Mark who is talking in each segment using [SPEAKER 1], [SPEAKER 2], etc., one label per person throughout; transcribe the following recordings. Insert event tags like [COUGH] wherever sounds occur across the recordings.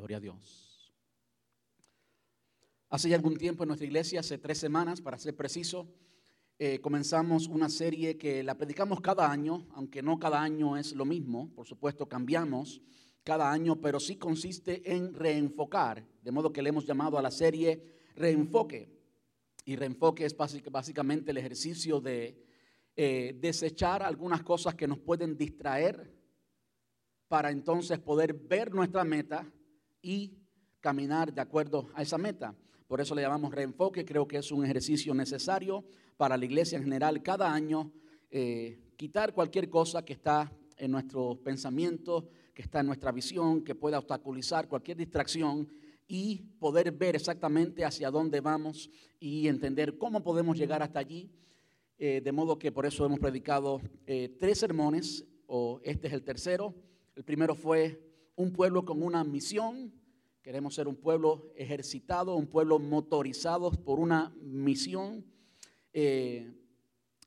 [SPEAKER 1] Gloria a Dios. Hace ya algún tiempo en nuestra iglesia, hace tres semanas para ser preciso, eh, comenzamos una serie que la predicamos cada año, aunque no cada año es lo mismo, por supuesto cambiamos cada año, pero sí consiste en reenfocar, de modo que le hemos llamado a la serie Reenfoque. Y reenfoque es básicamente el ejercicio de eh, desechar algunas cosas que nos pueden distraer para entonces poder ver nuestra meta y caminar de acuerdo a esa meta. Por eso le llamamos reenfoque, creo que es un ejercicio necesario para la iglesia en general cada año, eh, quitar cualquier cosa que está en nuestro pensamiento, que está en nuestra visión, que pueda obstaculizar cualquier distracción y poder ver exactamente hacia dónde vamos y entender cómo podemos llegar hasta allí. Eh, de modo que por eso hemos predicado eh, tres sermones, o este es el tercero. El primero fue un pueblo con una misión. Queremos ser un pueblo ejercitado, un pueblo motorizado por una misión. Eh,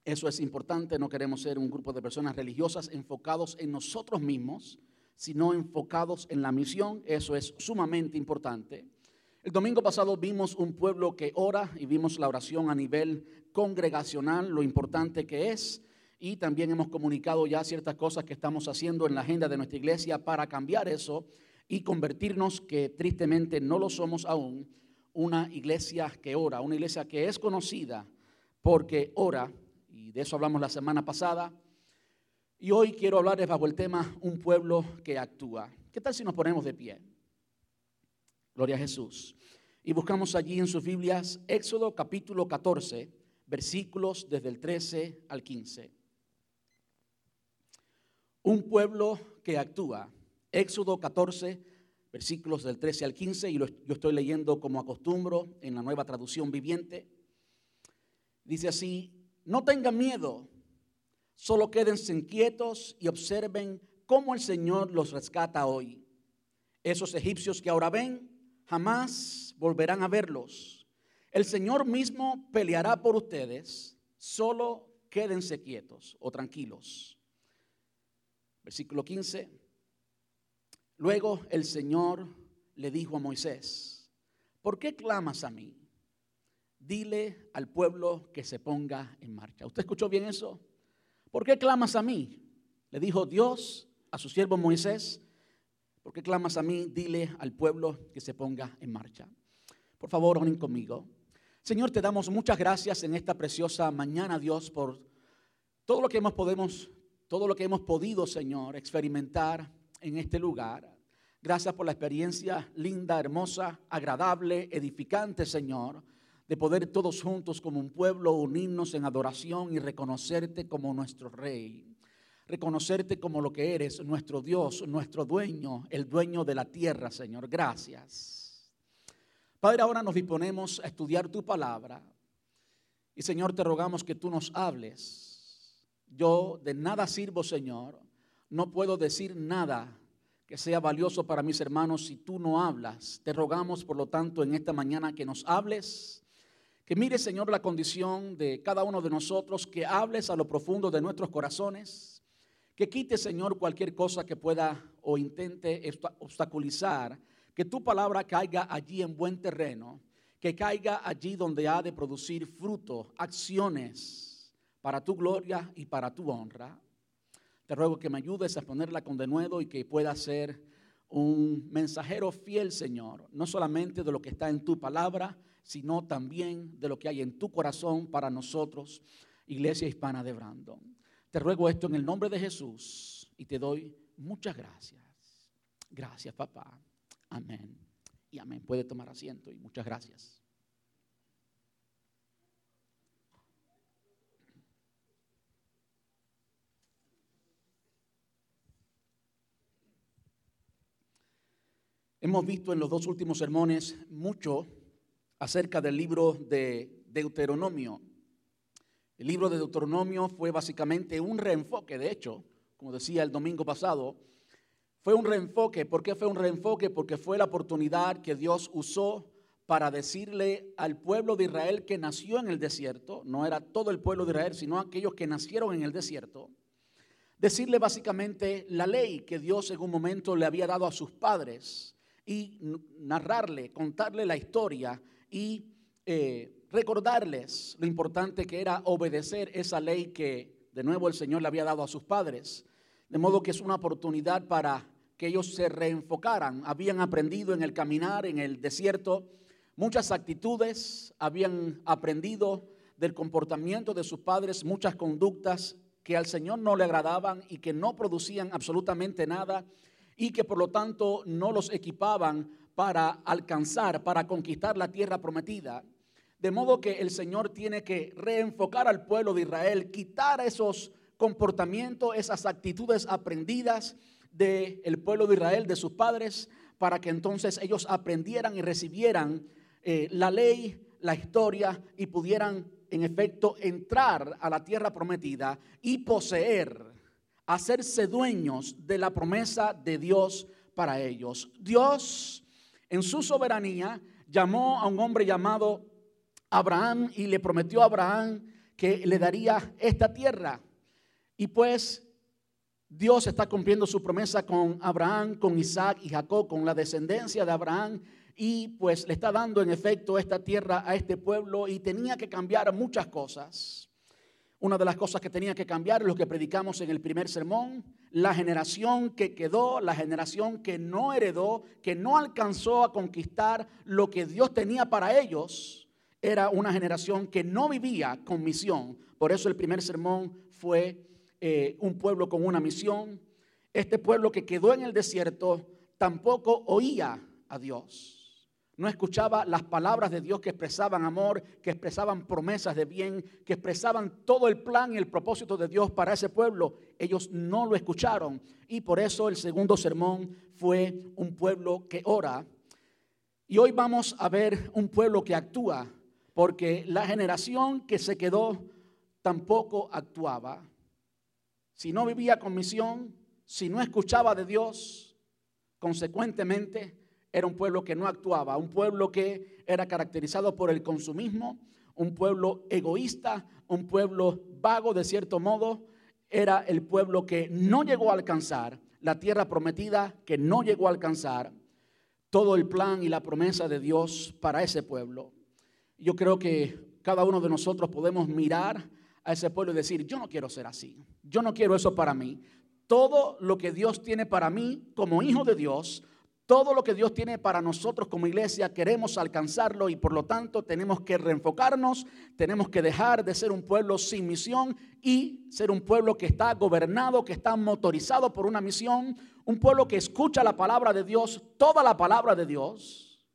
[SPEAKER 1] eso es importante, no queremos ser un grupo de personas religiosas enfocados en nosotros mismos, sino enfocados en la misión. Eso es sumamente importante. El domingo pasado vimos un pueblo que ora y vimos la oración a nivel congregacional, lo importante que es. Y también hemos comunicado ya ciertas cosas que estamos haciendo en la agenda de nuestra iglesia para cambiar eso y convertirnos, que tristemente no lo somos aún, una iglesia que ora, una iglesia que es conocida porque ora, y de eso hablamos la semana pasada. Y hoy quiero hablarles bajo el tema un pueblo que actúa. ¿Qué tal si nos ponemos de pie? Gloria a Jesús. Y buscamos allí en sus Biblias Éxodo capítulo 14, versículos desde el 13 al 15. Un pueblo que actúa. Éxodo 14, versículos del 13 al 15, y yo estoy leyendo como acostumbro en la nueva traducción viviente. Dice así, no tengan miedo, solo quédense inquietos y observen cómo el Señor los rescata hoy. Esos egipcios que ahora ven, jamás volverán a verlos. El Señor mismo peleará por ustedes, solo quédense quietos o tranquilos. Versículo 15. Luego el Señor le dijo a Moisés, ¿por qué clamas a mí? Dile al pueblo que se ponga en marcha. ¿Usted escuchó bien eso? ¿Por qué clamas a mí? Le dijo Dios a su siervo Moisés, ¿por qué clamas a mí? Dile al pueblo que se ponga en marcha. Por favor, oren conmigo. Señor, te damos muchas gracias en esta preciosa mañana, Dios, por todo lo que hemos podemos todo lo que hemos podido, Señor, experimentar en este lugar. Gracias por la experiencia linda, hermosa, agradable, edificante, Señor, de poder todos juntos como un pueblo unirnos en adoración y reconocerte como nuestro Rey. Reconocerte como lo que eres, nuestro Dios, nuestro dueño, el dueño de la tierra, Señor. Gracias. Padre, ahora nos disponemos a estudiar tu palabra. Y Señor, te rogamos que tú nos hables yo de nada sirvo, Señor. No puedo decir nada que sea valioso para mis hermanos si tú no hablas. Te rogamos, por lo tanto, en esta mañana que nos hables. Que mire, Señor, la condición de cada uno de nosotros, que hables a lo profundo de nuestros corazones, que quite, Señor, cualquier cosa que pueda o intente obstaculizar, que tu palabra caiga allí en buen terreno, que caiga allí donde ha de producir fruto, acciones, para tu gloria y para tu honra. Te ruego que me ayudes a ponerla con denuedo y que pueda ser un mensajero fiel, Señor, no solamente de lo que está en tu palabra, sino también de lo que hay en tu corazón para nosotros, Iglesia Hispana de Brandon. Te ruego esto en el nombre de Jesús y te doy muchas gracias. Gracias, papá. Amén. Y amén. Puede tomar asiento y muchas gracias. Hemos visto en los dos últimos sermones mucho acerca del libro de Deuteronomio. El libro de Deuteronomio fue básicamente un reenfoque, de hecho, como decía el domingo pasado, fue un reenfoque. ¿Por qué fue un reenfoque? Porque fue la oportunidad que Dios usó para decirle al pueblo de Israel que nació en el desierto, no era todo el pueblo de Israel, sino aquellos que nacieron en el desierto, decirle básicamente la ley que Dios en un momento le había dado a sus padres y narrarle, contarle la historia y eh, recordarles lo importante que era obedecer esa ley que de nuevo el Señor le había dado a sus padres. De modo que es una oportunidad para que ellos se reenfocaran. Habían aprendido en el caminar, en el desierto, muchas actitudes, habían aprendido del comportamiento de sus padres, muchas conductas que al Señor no le agradaban y que no producían absolutamente nada y que por lo tanto no los equipaban para alcanzar, para conquistar la tierra prometida. De modo que el Señor tiene que reenfocar al pueblo de Israel, quitar esos comportamientos, esas actitudes aprendidas del pueblo de Israel, de sus padres, para que entonces ellos aprendieran y recibieran eh, la ley, la historia y pudieran en efecto entrar a la tierra prometida y poseer, hacerse dueños de la promesa de Dios para ellos. Dios, en su soberanía, llamó a un hombre llamado Abraham y le prometió a Abraham que le daría esta tierra. Y pues Dios está cumpliendo su promesa con Abraham, con Isaac y Jacob, con la descendencia de Abraham y pues le está dando en efecto esta tierra a este pueblo y tenía que cambiar muchas cosas. Una de las cosas que tenía que cambiar lo que predicamos en el primer sermón, la generación que quedó, la generación que no heredó, que no alcanzó a conquistar lo que Dios tenía para ellos, era una generación que no vivía con misión. Por eso el primer sermón fue eh, un pueblo con una misión. Este pueblo que quedó en el desierto tampoco oía a Dios. No escuchaba las palabras de Dios que expresaban amor, que expresaban promesas de bien, que expresaban todo el plan y el propósito de Dios para ese pueblo. Ellos no lo escucharon. Y por eso el segundo sermón fue un pueblo que ora. Y hoy vamos a ver un pueblo que actúa, porque la generación que se quedó tampoco actuaba. Si no vivía con misión, si no escuchaba de Dios, consecuentemente era un pueblo que no actuaba, un pueblo que era caracterizado por el consumismo, un pueblo egoísta, un pueblo vago de cierto modo, era el pueblo que no llegó a alcanzar la tierra prometida, que no llegó a alcanzar todo el plan y la promesa de Dios para ese pueblo. Yo creo que cada uno de nosotros podemos mirar a ese pueblo y decir, yo no quiero ser así, yo no quiero eso para mí. Todo lo que Dios tiene para mí como hijo de Dios, todo lo que Dios tiene para nosotros como iglesia queremos alcanzarlo y por lo tanto tenemos que reenfocarnos, tenemos que dejar de ser un pueblo sin misión y ser un pueblo que está gobernado, que está motorizado por una misión, un pueblo que escucha la palabra de Dios, toda la palabra de Dios,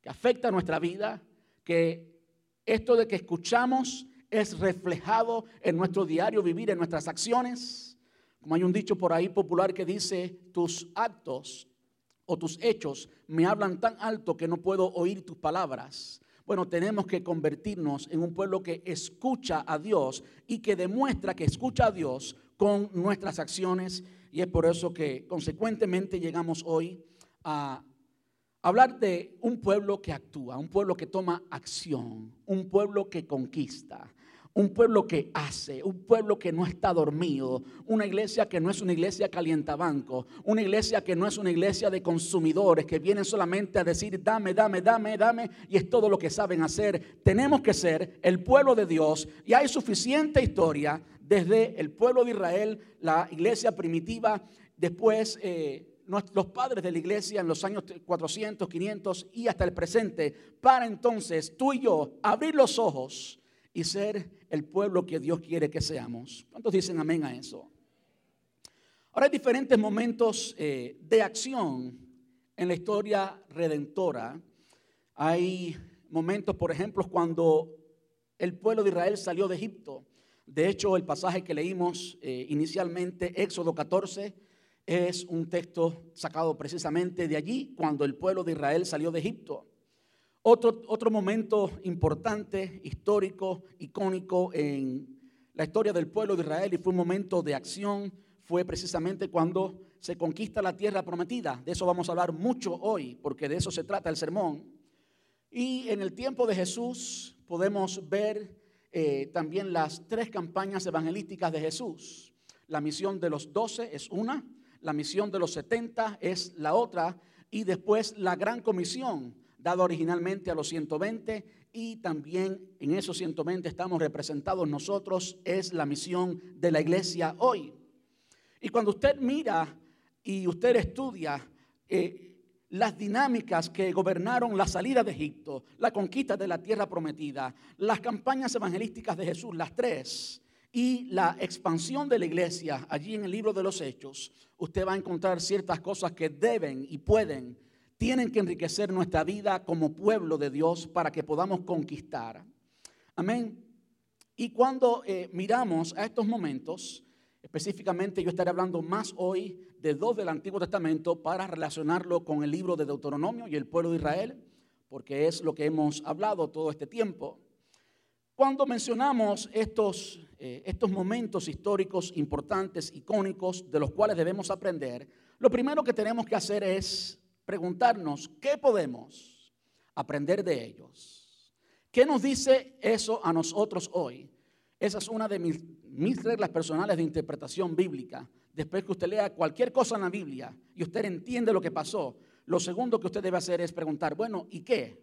[SPEAKER 1] que afecta nuestra vida, que esto de que escuchamos es reflejado en nuestro diario vivir, en nuestras acciones. Como hay un dicho por ahí popular que dice, tus actos o tus hechos me hablan tan alto que no puedo oír tus palabras. Bueno, tenemos que convertirnos en un pueblo que escucha a Dios y que demuestra que escucha a Dios con nuestras acciones. Y es por eso que consecuentemente llegamos hoy a hablar de un pueblo que actúa, un pueblo que toma acción, un pueblo que conquista, un pueblo que hace, un pueblo que no está dormido, una iglesia que no es una iglesia calientabanco, una iglesia que no es una iglesia de consumidores que vienen solamente a decir dame, dame, dame, dame y es todo lo que saben hacer. Tenemos que ser el pueblo de Dios y hay suficiente historia desde el pueblo de Israel, la iglesia primitiva, después... Eh, los padres de la iglesia en los años 400, 500 y hasta el presente, para entonces tú y yo abrir los ojos y ser el pueblo que Dios quiere que seamos. ¿Cuántos dicen amén a eso? Ahora hay diferentes momentos eh, de acción en la historia redentora. Hay momentos, por ejemplo, cuando el pueblo de Israel salió de Egipto. De hecho, el pasaje que leímos eh, inicialmente, Éxodo 14, es un texto sacado precisamente de allí, cuando el pueblo de Israel salió de Egipto. Otro, otro momento importante, histórico, icónico en la historia del pueblo de Israel y fue un momento de acción, fue precisamente cuando se conquista la tierra prometida. De eso vamos a hablar mucho hoy, porque de eso se trata el sermón. Y en el tiempo de Jesús podemos ver eh, también las tres campañas evangelísticas de Jesús. La misión de los doce es una, la misión de los setenta es la otra, y después la gran comisión dada originalmente a los 120 y también en esos 120 estamos representados nosotros, es la misión de la iglesia hoy. Y cuando usted mira y usted estudia eh, las dinámicas que gobernaron la salida de Egipto, la conquista de la tierra prometida, las campañas evangelísticas de Jesús, las tres, y la expansión de la iglesia allí en el libro de los Hechos, usted va a encontrar ciertas cosas que deben y pueden, tienen que enriquecer nuestra vida como pueblo de Dios para que podamos conquistar. Amén. Y cuando eh, miramos a estos momentos, específicamente yo estaré hablando más hoy de dos del Antiguo Testamento para relacionarlo con el libro de Deuteronomio y el pueblo de Israel, porque es lo que hemos hablado todo este tiempo. Cuando mencionamos estos, eh, estos momentos históricos importantes, icónicos, de los cuales debemos aprender, lo primero que tenemos que hacer es preguntarnos qué podemos aprender de ellos. ¿Qué nos dice eso a nosotros hoy? Esa es una de mis, mis reglas personales de interpretación bíblica después que usted lea cualquier cosa en la Biblia y usted entiende lo que pasó, lo segundo que usted debe hacer es preguntar, bueno, ¿y qué?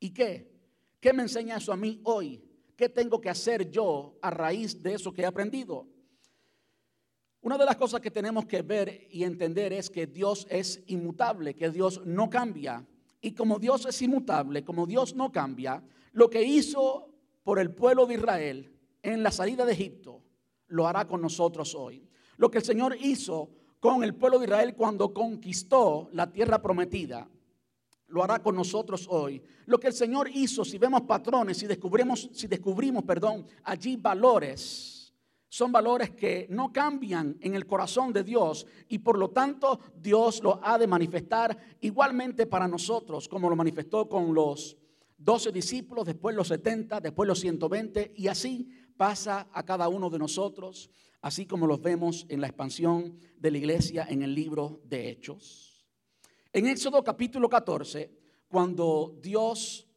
[SPEAKER 1] ¿Y qué? ¿Qué me enseña eso a mí hoy? ¿Qué tengo que hacer yo a raíz de eso que he aprendido? Una de las cosas que tenemos que ver y entender es que Dios es inmutable, que Dios no cambia. Y como Dios es inmutable, como Dios no cambia, lo que hizo por el pueblo de Israel en la salida de Egipto, lo hará con nosotros hoy. Lo que el Señor hizo con el pueblo de Israel cuando conquistó la tierra prometida, lo hará con nosotros hoy. Lo que el Señor hizo, si vemos patrones, si descubrimos, si descubrimos, perdón, allí valores, son valores que no cambian en el corazón de Dios y por lo tanto Dios lo ha de manifestar igualmente para nosotros, como lo manifestó con los 12 discípulos, después los 70, después los 120 y así pasa a cada uno de nosotros así como los vemos en la expansión de la iglesia en el libro de Hechos. En Éxodo capítulo 14, cuando Dios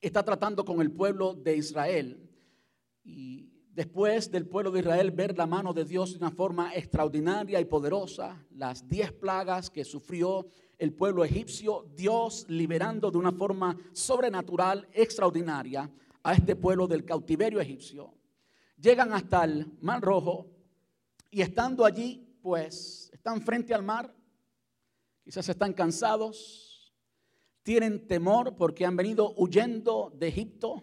[SPEAKER 1] está tratando con el pueblo de Israel y después del pueblo de Israel ver la mano de Dios de una forma extraordinaria y poderosa, las diez plagas que sufrió el pueblo egipcio, Dios liberando de una forma sobrenatural, extraordinaria a este pueblo del cautiverio egipcio. Llegan hasta el Mar Rojo y estando allí, pues están frente al mar, quizás están cansados, tienen temor porque han venido huyendo de Egipto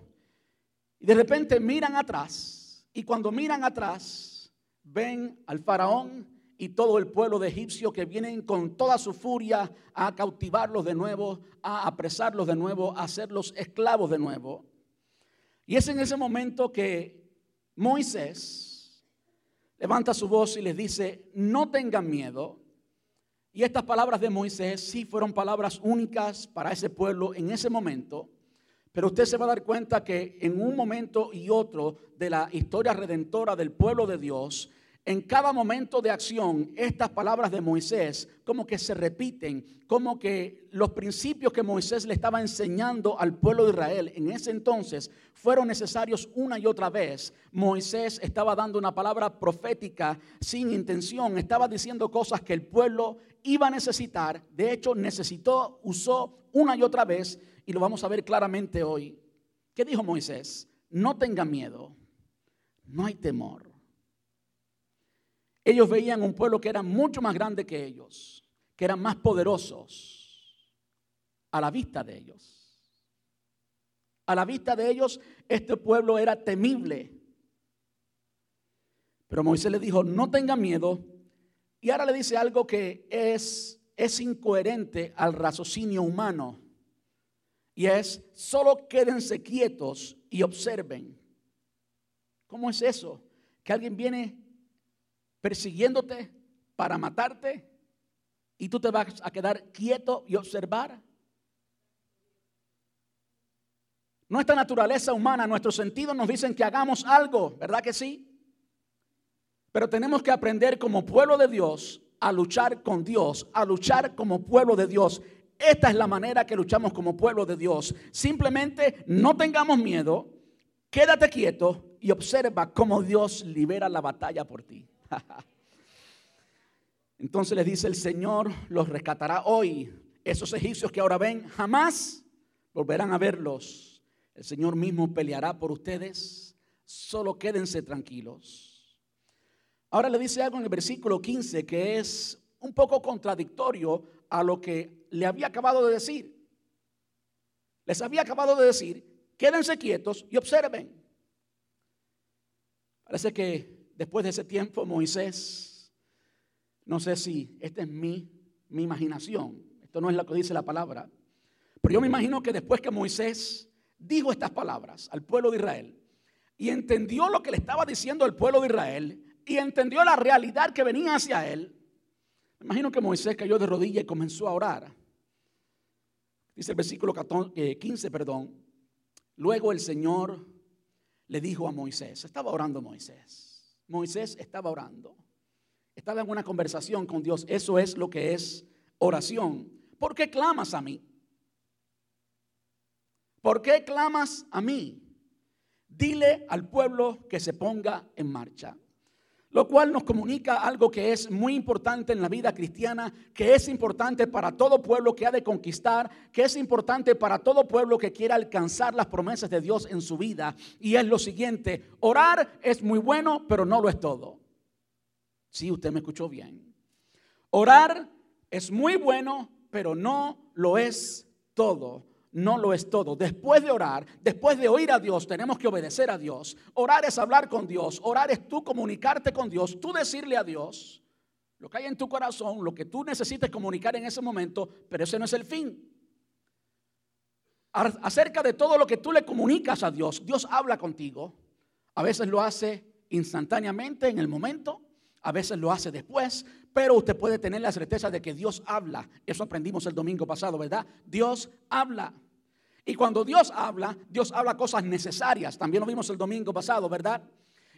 [SPEAKER 1] y de repente miran atrás y cuando miran atrás ven al faraón y todo el pueblo de egipcio que vienen con toda su furia a cautivarlos de nuevo, a apresarlos de nuevo, a hacerlos esclavos de nuevo. Y es en ese momento que Moisés levanta su voz y les dice, no tengan miedo. Y estas palabras de Moisés sí fueron palabras únicas para ese pueblo en ese momento. Pero usted se va a dar cuenta que en un momento y otro de la historia redentora del pueblo de Dios, en cada momento de acción, estas palabras de Moisés como que se repiten, como que los principios que Moisés le estaba enseñando al pueblo de Israel en ese entonces fueron necesarios una y otra vez. Moisés estaba dando una palabra profética sin intención, estaba diciendo cosas que el pueblo iba a necesitar, de hecho necesitó, usó una y otra vez y lo vamos a ver claramente hoy. ¿Qué dijo Moisés? No tengan miedo, no hay temor. Ellos veían un pueblo que era mucho más grande que ellos, que eran más poderosos a la vista de ellos. A la vista de ellos, este pueblo era temible. Pero Moisés le dijo, no tengan miedo. Y ahora le dice algo que es, es incoherente al raciocinio humano. Y es, solo quédense quietos y observen. ¿Cómo es eso? Que alguien viene persiguiéndote para matarte y tú te vas a quedar quieto y observar. Nuestra naturaleza humana, nuestros sentidos nos dicen que hagamos algo, ¿verdad que sí? Pero tenemos que aprender como pueblo de Dios a luchar con Dios, a luchar como pueblo de Dios. Esta es la manera que luchamos como pueblo de Dios. Simplemente no tengamos miedo, quédate quieto y observa cómo Dios libera la batalla por ti. [LAUGHS] Entonces les dice, el Señor los rescatará hoy Esos egipcios que ahora ven, jamás volverán a verlos. El Señor mismo peleará por ustedes. Solo quédense tranquilos. Ahora le dice algo en el versículo 15 que es un poco contradictorio a lo que le había acabado de decir. Les había acabado de decir, quédense quietos y observen. Parece que después de ese tiempo Moisés, no sé si esta es mi, mi imaginación, esto no es lo que dice la palabra, pero yo me imagino que después que Moisés dijo estas palabras al pueblo de Israel y entendió lo que le estaba diciendo el pueblo de Israel y entendió la realidad que venía hacia él, imagino que Moisés cayó de rodillas y comenzó a orar. Dice el versículo 15, eh, perdón. Luego el Señor le dijo a Moisés, estaba orando Moisés. Moisés estaba orando. Estaba en una conversación con Dios. Eso es lo que es oración. ¿Por qué clamas a mí? ¿Por qué clamas a mí? Dile al pueblo que se ponga en marcha. Lo cual nos comunica algo que es muy importante en la vida cristiana, que es importante para todo pueblo que ha de conquistar, que es importante para todo pueblo que quiera alcanzar las promesas de Dios en su vida. Y es lo siguiente, orar es muy bueno, pero no lo es todo. Sí, usted me escuchó bien. Orar es muy bueno, pero no lo es todo no lo es todo. Después de orar, después de oír a Dios, tenemos que obedecer a Dios. Orar es hablar con Dios. Orar es tú comunicarte con Dios, tú decirle a Dios lo que hay en tu corazón, lo que tú necesites comunicar en ese momento, pero ese no es el fin. Acerca de todo lo que tú le comunicas a Dios, Dios habla contigo. A veces lo hace instantáneamente en el momento, a veces lo hace después, pero usted puede tener la certeza de que Dios habla. Eso aprendimos el domingo pasado, ¿verdad? Dios habla. Y cuando Dios habla, Dios habla cosas necesarias. También lo vimos el domingo pasado, ¿verdad?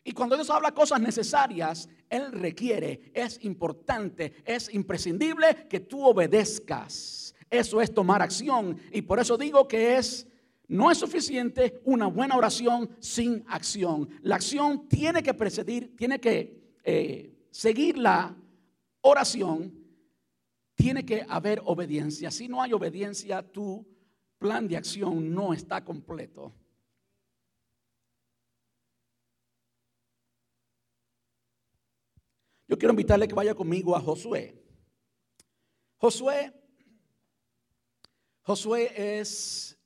[SPEAKER 1] Y cuando Dios habla cosas necesarias, Él requiere, es importante, es imprescindible que tú obedezcas. Eso es tomar acción. Y por eso digo que es, no es suficiente una buena oración sin acción. La acción tiene que precedir, tiene que eh, seguir la oración, tiene que haber obediencia. Si no hay obediencia, tu plan de acción no está completo. Yo quiero invitarle que vaya conmigo a Josué. Josué, Josué es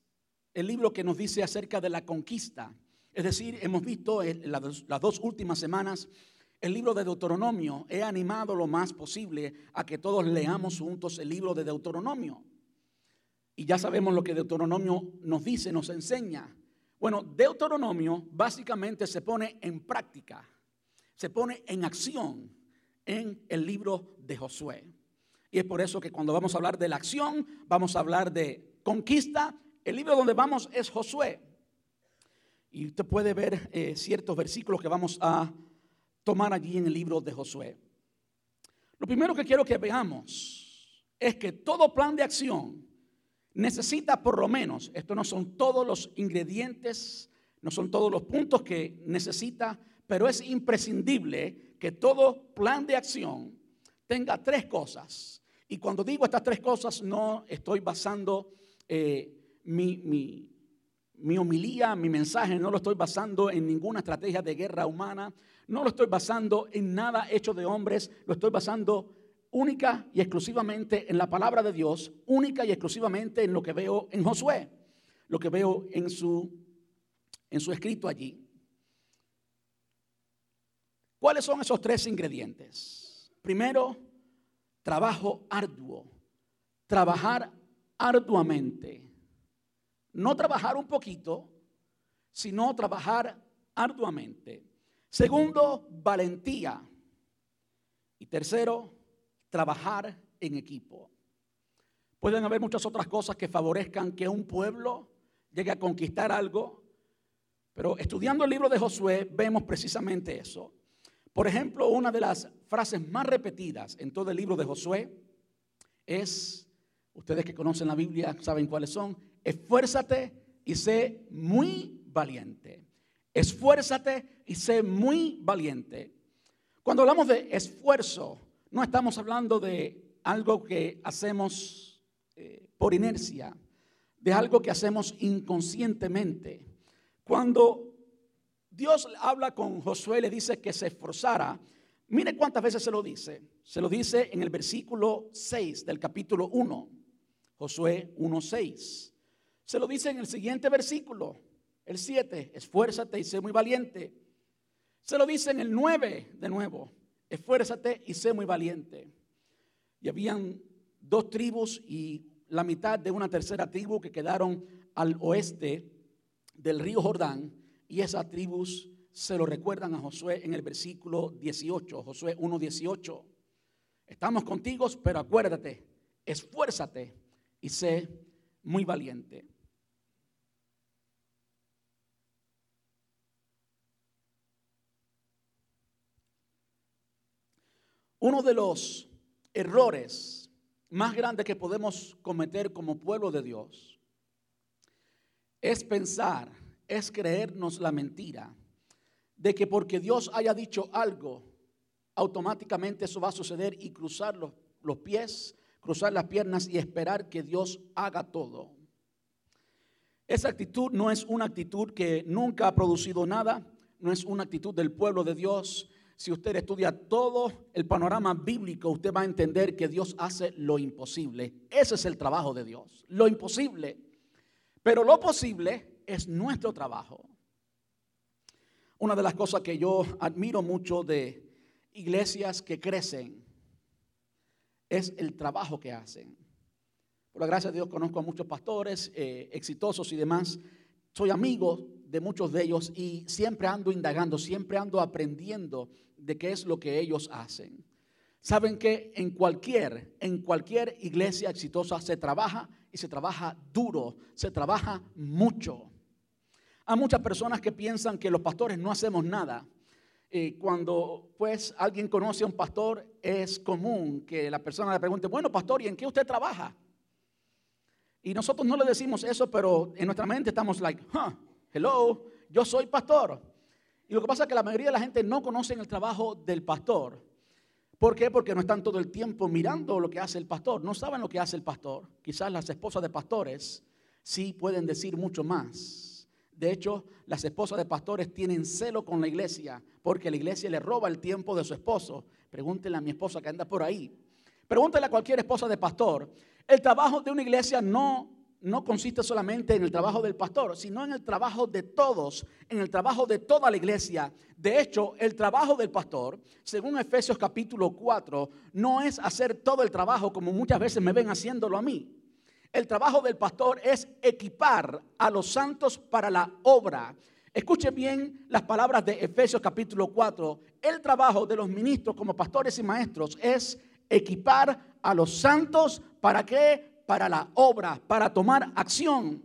[SPEAKER 1] el libro que nos dice acerca de la conquista. Es decir, hemos visto las dos últimas semanas el libro de Deuteronomio. He animado lo más posible a que todos leamos juntos el libro de Deuteronomio. Y ya sabemos lo que Deuteronomio nos dice, nos enseña. Bueno, Deuteronomio básicamente se pone en práctica, se pone en acción en el libro de Josué. Y es por eso que cuando vamos a hablar de la acción, vamos a hablar de conquista. El libro donde vamos es Josué. Y usted puede ver eh, ciertos versículos que vamos a tomar allí en el libro de Josué. Lo primero que quiero que veamos es que todo plan de acción necesita por lo menos, esto no son todos los ingredientes, no son todos los puntos que necesita, pero es imprescindible que todo plan de acción tenga tres cosas. Y cuando digo estas tres cosas, no estoy basando eh, mi, mi, mi homilía, mi mensaje, no lo estoy basando en ninguna estrategia de guerra humana, no lo estoy basando en nada hecho de hombres, lo estoy basando única y exclusivamente en la palabra de Dios, única y exclusivamente en lo que veo en Josué, lo que veo en su, en su escrito allí. ¿Cuáles son esos tres ingredientes? Primero, trabajo arduo, trabajar arduamente. No trabajar un poquito, sino trabajar arduamente. Segundo, valentía. Y tercero, trabajar en equipo. Pueden haber muchas otras cosas que favorezcan que un pueblo llegue a conquistar algo, pero estudiando el libro de Josué vemos precisamente eso. Por ejemplo, una de las frases más repetidas en todo el libro de Josué es, ustedes que conocen la Biblia saben cuáles son, esfuérzate y sé muy valiente. Esfuérzate y sé muy valiente. Cuando hablamos de esfuerzo, no estamos hablando de algo que hacemos eh, por inercia, de algo que hacemos inconscientemente. Cuando Dios habla con Josué, le dice que se esforzara. Mire cuántas veces se lo dice. Se lo dice en el versículo 6 del capítulo 1, Josué 1.6. Se lo dice en el siguiente versículo, el 7, esfuérzate y sé muy valiente. Se lo dice en el 9 de nuevo, esfuérzate y sé muy valiente. Y habían dos tribus y la mitad de una tercera tribu que quedaron al oeste del río Jordán y esas tribus se lo recuerdan a Josué en el versículo 18, Josué 1.18. Estamos contigo, pero acuérdate, esfuérzate y sé muy valiente. Uno de los errores más grandes que podemos cometer como pueblo de Dios es pensar, es creernos la mentira de que porque Dios haya dicho algo, automáticamente eso va a suceder y cruzar los, los pies, cruzar las piernas y esperar que Dios haga todo. Esa actitud no es una actitud que nunca ha producido nada, no es una actitud del pueblo de Dios, si usted estudia todo el panorama bíblico, usted va a entender que Dios hace lo imposible. Ese es el trabajo de Dios, lo imposible. Pero lo posible es nuestro trabajo. Una de las cosas que yo admiro mucho de iglesias que crecen es el trabajo que hacen. Por la gracia de Dios conozco a muchos pastores eh, exitosos y demás. Soy amigo de muchos de ellos y siempre ando indagando, siempre ando aprendiendo de qué es lo que ellos hacen. Saben que en cualquier, en cualquier iglesia exitosa se trabaja y se trabaja duro, se trabaja mucho. Hay muchas personas que piensan que los pastores no hacemos nada. Y cuando pues alguien conoce a un pastor, es común que la persona le pregunte, bueno, pastor, ¿y en qué usted trabaja? Y nosotros no le decimos eso, pero en nuestra mente estamos like, huh, hello, yo soy pastor. Y lo que pasa es que la mayoría de la gente no conoce el trabajo del pastor. ¿Por qué? Porque no están todo el tiempo mirando lo que hace el pastor. No saben lo que hace el pastor. Quizás las esposas de pastores sí pueden decir mucho más. De hecho, las esposas de pastores tienen celo con la iglesia porque la iglesia le roba el tiempo de su esposo. Pregúntenle a mi esposa que anda por ahí. Pregúntenle a cualquier esposa de pastor. El trabajo de una iglesia no no consiste solamente en el trabajo del pastor, sino en el trabajo de todos, en el trabajo de toda la iglesia. De hecho, el trabajo del pastor, según Efesios capítulo 4, no es hacer todo el trabajo como muchas veces me ven haciéndolo a mí. El trabajo del pastor es equipar a los santos para la obra. Escuche bien las palabras de Efesios capítulo 4. El trabajo de los ministros como pastores y maestros es equipar a los santos para que para la obra, para tomar acción.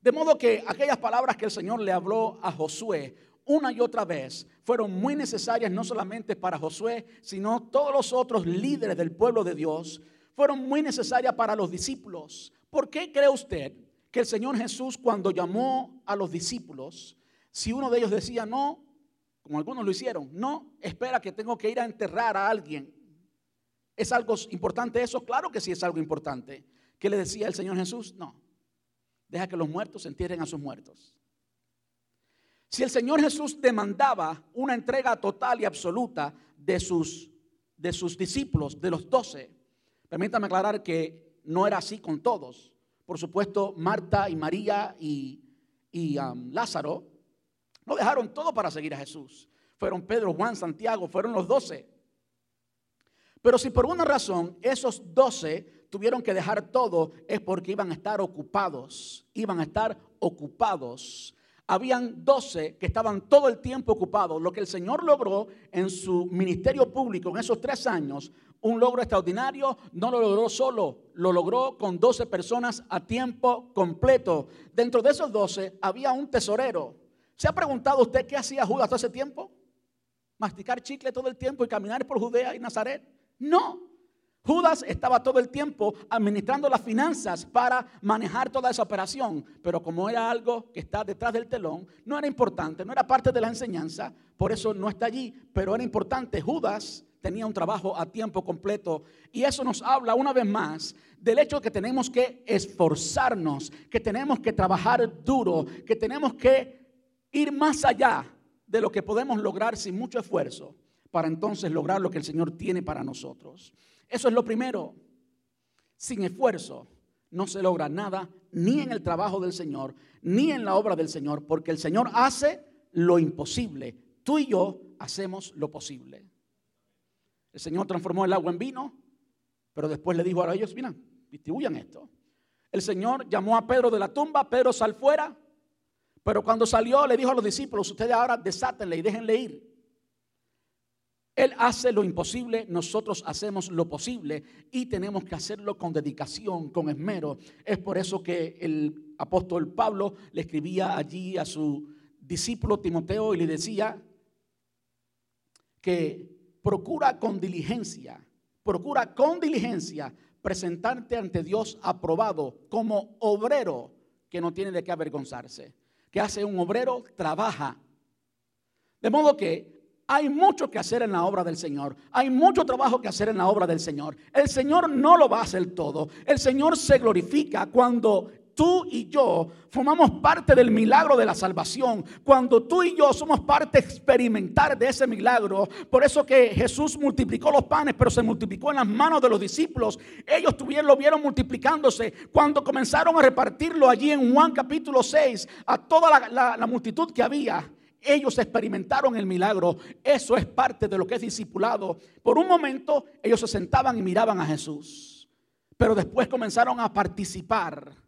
[SPEAKER 1] De modo que aquellas palabras que el Señor le habló a Josué una y otra vez fueron muy necesarias no solamente para Josué, sino todos los otros líderes del pueblo de Dios, fueron muy necesarias para los discípulos. ¿Por qué cree usted que el Señor Jesús cuando llamó a los discípulos, si uno de ellos decía no, como algunos lo hicieron, no, espera que tengo que ir a enterrar a alguien, ¿Es algo importante eso? Claro que sí es algo importante. ¿Qué le decía el Señor Jesús? No. Deja que los muertos entierren a sus muertos. Si el Señor Jesús demandaba una entrega total y absoluta de sus, de sus discípulos, de los doce, permítame aclarar que no era así con todos. Por supuesto, Marta y María y, um, Lázaro no dejaron todo para seguir a Jesús. Fueron Pedro, Juan, Santiago, fueron los doce. Pero si por una razón esos doce tuvieron que dejar todo, es porque iban a estar ocupados, iban a estar ocupados. Habían doce que estaban todo el tiempo ocupados. Lo que el Señor logró en su ministerio público en esos tres años, un logro extraordinario, no lo logró solo, lo logró con doce personas a tiempo completo. Dentro de esos doce había un tesorero. ¿Se ha preguntado usted qué hacía Judas todo ese tiempo? Masticar chicle todo el tiempo y caminar por Judea y Nazaret. No. Judas estaba todo el tiempo administrando las finanzas para manejar toda esa operación, pero como era algo que está detrás del telón, no era importante, no era parte de la enseñanza, por eso no está allí, pero era importante. Judas tenía un trabajo a tiempo completo. Y eso nos habla una vez más del hecho de que tenemos que esforzarnos, que tenemos que trabajar duro, que tenemos que ir más allá de lo que podemos lograr sin mucho esfuerzo para entonces lograr lo que el Señor tiene para nosotros. Eso es lo primero. Sin esfuerzo no se logra nada, ni en el trabajo del Señor, ni en la obra del Señor, porque el Señor hace lo imposible. Tú y yo hacemos lo posible. El Señor transformó el agua en vino, pero después le dijo a ellos, mira, distribuyan esto. El Señor llamó a Pedro de la tumba, Pedro sal fuera, pero cuando salió le dijo a los discípulos, ustedes ahora desátenle y déjenle ir. Él hace lo imposible, nosotros hacemos lo posible y tenemos que hacerlo con dedicación, con esmero. Es por eso que el apóstol Pablo le escribía allí a su discípulo Timoteo y le decía que procura con diligencia, procura con diligencia presentarte ante Dios aprobado como obrero que no tiene de qué avergonzarse. Que hace un obrero? Trabaja. De modo que hay mucho que hacer en la obra del Señor. Hay mucho trabajo que hacer en la obra del Señor. El Señor no lo va a hacer todo. El Señor se glorifica cuando tú y yo formamos parte del milagro de la salvación, cuando tú y yo somos parte experimentar de ese milagro, por eso que Jesús multiplicó los panes, pero se multiplicó en las manos de los discípulos. Ellos tuvieron, lo vieron multiplicándose cuando comenzaron a repartirlo allí en Juan capítulo 6 a toda la, la multitud que había. Ellos experimentaron el milagro. Eso es parte de lo que es discipulado. Por un momento ellos se sentaban y miraban a Jesús, pero después comenzaron a participar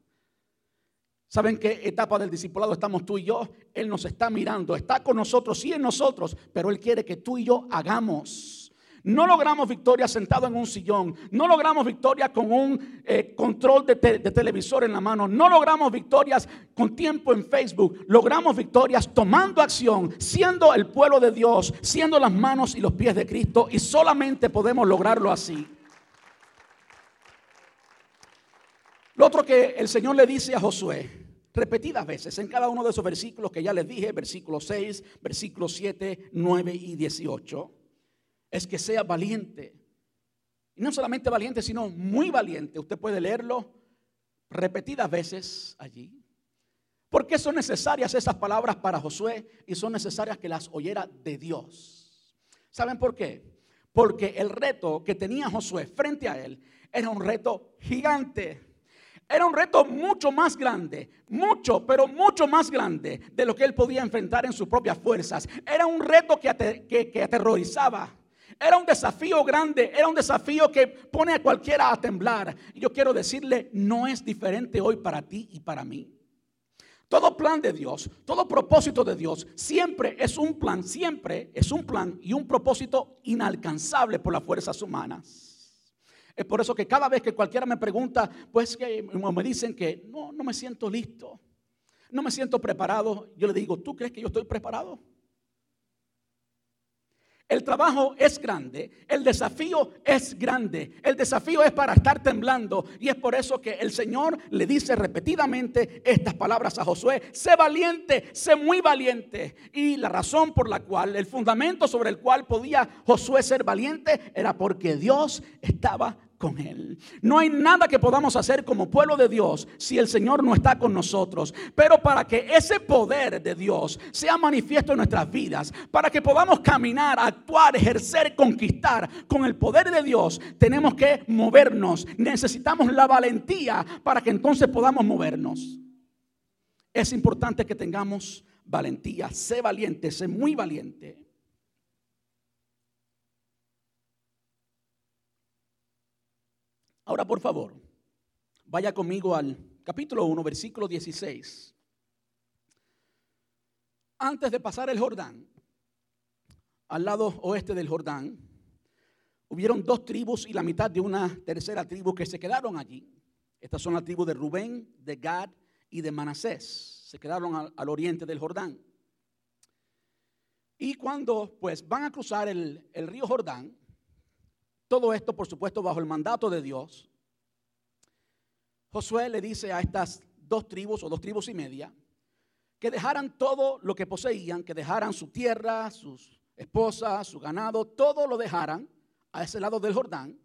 [SPEAKER 1] ¿Saben qué etapa del discipulado estamos tú y yo? Él nos está mirando, está con nosotros, sí en nosotros, pero Él quiere que tú y yo hagamos. No logramos victoria sentado en un sillón, no logramos victoria con un eh, control de, de televisor en la mano, no logramos victorias con tiempo en Facebook, logramos victorias tomando acción, siendo el pueblo de Dios, siendo las manos y los pies de Cristo y solamente podemos lograrlo así. Lo otro que el Señor le dice a Josué, repetidas veces en cada uno de esos versículos que ya les dije, versículos 6, versículos 7, 9 y 18, es que sea valiente. Y no solamente valiente, sino muy valiente. Usted puede leerlo repetidas veces allí. ¿Por qué son necesarias esas palabras para Josué y son necesarias que las oyera de Dios? ¿Saben por qué? Porque el reto que tenía Josué frente a él era un reto gigante. Era un reto mucho más grande, mucho, pero mucho más grande de lo que él podía enfrentar en sus propias fuerzas. Era un reto que, aterrorizaba. Era un desafío grande, era un desafío que pone a cualquiera a temblar. Y yo quiero decirle, no es diferente hoy para ti y para mí. Todo plan de Dios, todo propósito de Dios, siempre es un plan, siempre es un plan y un propósito inalcanzable por las fuerzas humanas. Es por eso que cada vez que cualquiera me pregunta, pues que me dicen que no, no me siento listo, no me siento preparado, yo le digo, ¿tú crees que yo estoy preparado? El trabajo es grande, el desafío es grande, el desafío es para estar temblando y es por eso que el Señor le dice repetidamente estas palabras a Josué, sé valiente, sé muy valiente. Y la razón por la cual, el fundamento sobre el cual podía Josué ser valiente era porque Dios estaba Él. No hay nada que podamos hacer como pueblo de Dios si el Señor no está con nosotros. Pero para que ese poder de Dios sea manifiesto en nuestras vidas, para que podamos caminar, actuar, ejercer, conquistar con el poder de Dios, tenemos que movernos. Necesitamos la valentía para que entonces podamos movernos. Es importante que tengamos valentía. Sé valiente, sé muy valiente. Ahora, por favor, vaya conmigo al capítulo 1, versículo 16. Antes de pasar el Jordán, al lado oeste del Jordán, hubieron dos tribus y la mitad de una tercera tribu que se quedaron allí. Estas son las tribus de Rubén, de Gad y de Manasés. Se quedaron al, oriente del Jordán. Y cuando pues van a cruzar el río Jordán, todo esto, por supuesto, bajo el mandato de Dios. Josué le dice a estas dos tribus o dos tribus y media que dejaran todo lo que poseían, que dejaran su tierra, sus esposas, su ganado, todo lo dejaran a ese lado del Jordán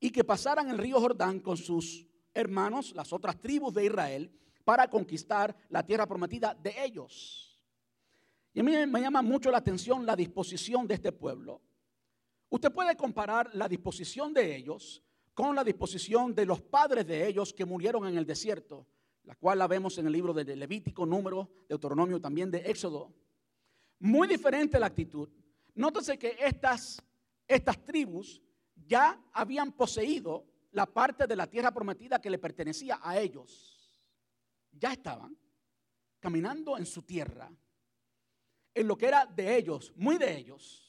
[SPEAKER 1] y que pasaran el río Jordán con sus hermanos, las otras tribus de Israel, para conquistar la tierra prometida de ellos. Y a mí me llama mucho la atención la disposición de este pueblo. Usted puede comparar la disposición de ellos con la disposición de los padres de ellos que murieron en el desierto, la cual la vemos en el libro de Levítico, Número, Deuteronomio, también de Éxodo. Muy diferente la actitud. Nótese que estas, estas tribus ya habían poseído la parte de la tierra prometida que le pertenecía a ellos. Ya estaban caminando en su tierra, en lo que era de ellos, muy de ellos.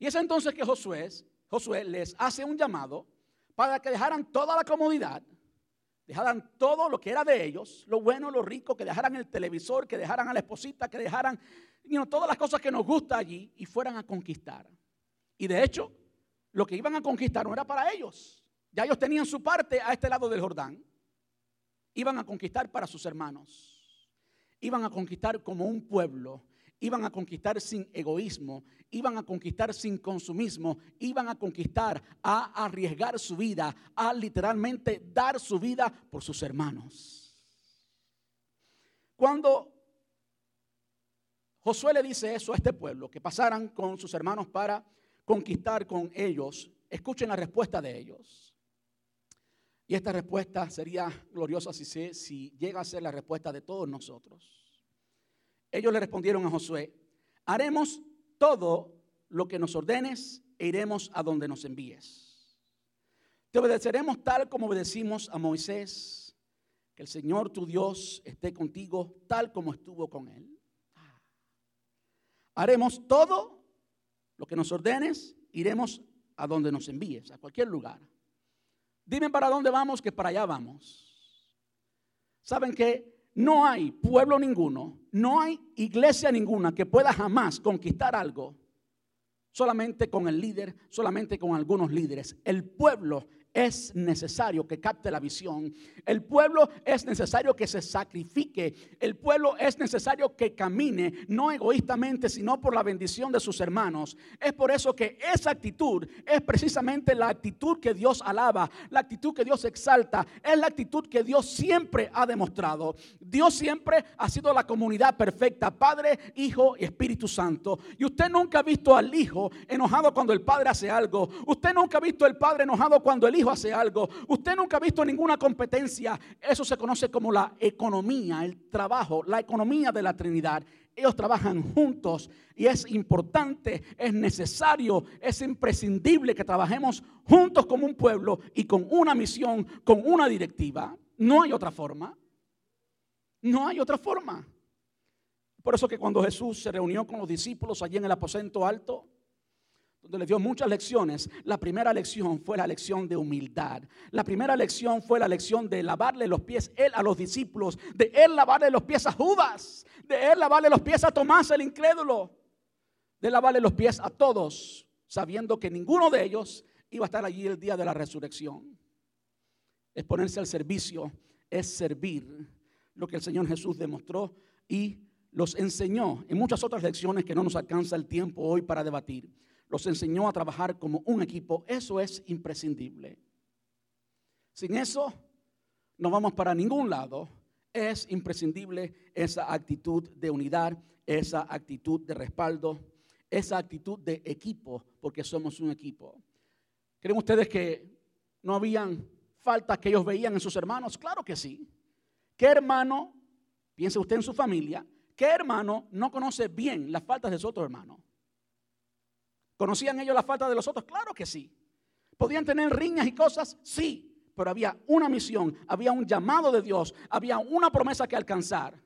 [SPEAKER 1] Y es entonces que Josué, Josué les hace un llamado para que dejaran toda la comodidad, dejaran todo lo que era de ellos, lo bueno, lo rico, que dejaran el televisor, que dejaran a la esposita, que dejaran todas las cosas que nos gusta allí y fueran a conquistar. Y de hecho, lo que iban a conquistar no era para ellos. Ya ellos tenían su parte a este lado del Jordán. Iban a conquistar para sus hermanos. Iban a conquistar como un pueblo. Iban a conquistar sin egoísmo. Iban a conquistar sin consumismo. Iban a conquistar, a arriesgar su vida, a literalmente dar su vida por sus hermanos. Cuando Josué le dice eso a este pueblo, que pasaran con sus hermanos para conquistar con ellos, escuchen la respuesta de ellos. Y esta respuesta sería gloriosa si, si llega a ser la respuesta de todos nosotros. Ellos le respondieron a Josué, haremos todo lo que nos ordenes e iremos a donde nos envíes. Te obedeceremos tal como obedecimos a Moisés. Que el Señor tu Dios esté contigo tal como estuvo con él. Haremos todo lo que nos ordenes, iremos a donde nos envíes, a cualquier lugar. Dime para dónde vamos, que para allá vamos. ¿Saben que no hay pueblo ninguno, no hay iglesia ninguna que pueda jamás conquistar algo solamente con el líder, solamente con algunos líderes? El pueblo es necesario que capte la visión. El pueblo es necesario que se sacrifique. El pueblo es necesario que camine, no egoístamente, sino por la bendición de sus hermanos. Es por eso que esa actitud es precisamente la actitud que Dios alaba, la actitud que Dios exalta, es la actitud que Dios siempre ha demostrado. Dios siempre ha sido la comunidad perfecta, Padre, Hijo y Espíritu Santo. Y usted nunca ha visto al Hijo enojado cuando el Padre hace algo. Usted nunca ha visto al Padre enojado cuando el hace algo. Usted nunca ha visto ninguna competencia. Eso se conoce como la economía, el trabajo, la economía de la Trinidad. Ellos trabajan juntos y es importante, es necesario, es imprescindible que trabajemos juntos como un pueblo y con una misión, con una directiva. No hay otra forma. No hay otra forma. Por eso que cuando Jesús se reunió con los discípulos allí en el aposento alto, donde le dio muchas lecciones. La primera lección fue la lección de humildad. La primera lección fue la lección de lavarle los pies él a los discípulos, de él lavarle los pies a Judas, de él lavarle los pies a Tomás el incrédulo, de lavarle los pies a todos, sabiendo que ninguno de ellos iba a estar allí el día de la resurrección. Es ponerse al servicio, es servir lo que el Señor Jesús demostró y los enseñó en muchas otras lecciones que no nos alcanza el tiempo hoy para debatir los enseñó a trabajar como un equipo. Eso es imprescindible. Sin eso, no vamos para ningún lado. Es imprescindible esa actitud de unidad, esa actitud de respaldo, esa actitud de equipo, porque somos un equipo. ¿Creen ustedes que no habían faltas que ellos veían en sus hermanos? Claro que sí. ¿Qué hermano, piense usted en su familia, qué hermano no conoce bien las faltas de su otro hermano? ¿Conocían ellos la falta de los otros? Claro que sí. ¿Podían tener riñas y cosas? Sí. Pero había una misión, había un llamado de Dios, había una promesa que alcanzar.